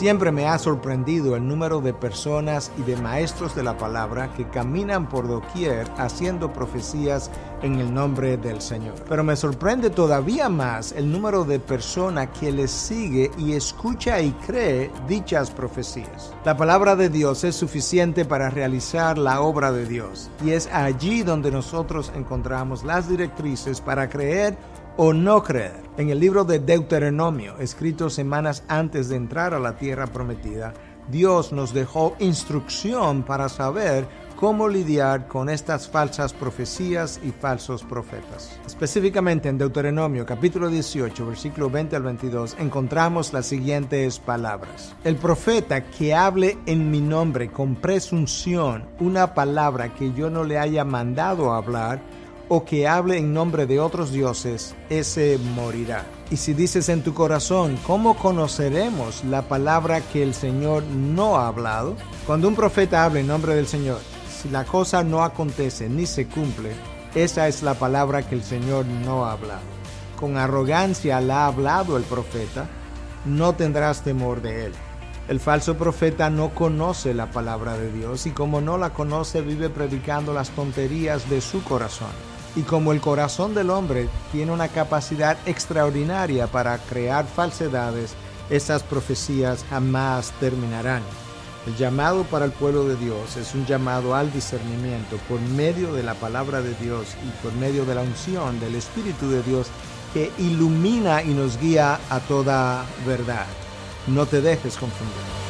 Siempre me ha sorprendido el número de personas y de maestros de la palabra que caminan por doquier haciendo profecías en el nombre del Señor. Pero me sorprende todavía más el número de personas que les sigue y escucha y cree dichas profecías. La palabra de Dios es suficiente para realizar la obra de Dios y es allí donde nosotros encontramos las directrices para creer o no creer. En el libro de Deuteronomio, escrito semanas antes de entrar a la tierra prometida, Dios nos dejó instrucción para saber cómo lidiar con estas falsas profecías y falsos profetas. Específicamente en Deuteronomio capítulo 18, versículo 20 al 22, encontramos las siguientes palabras. El profeta que hable en mi nombre con presunción una palabra que yo no le haya mandado hablar, o que hable en nombre de otros dioses, ese morirá. Y si dices en tu corazón, ¿cómo conoceremos la palabra que el Señor no ha hablado? Cuando un profeta habla en nombre del Señor, si la cosa no acontece ni se cumple, esa es la palabra que el Señor no ha hablado. Con arrogancia la ha hablado el profeta, no tendrás temor de él. El falso profeta no conoce la palabra de Dios y como no la conoce vive predicando las tonterías de su corazón. Y como el corazón del hombre tiene una capacidad extraordinaria para crear falsedades, esas profecías jamás terminarán. El llamado para el pueblo de Dios es un llamado al discernimiento por medio de la palabra de Dios y por medio de la unción del Espíritu de Dios que ilumina y nos guía a toda verdad. No te dejes confundir.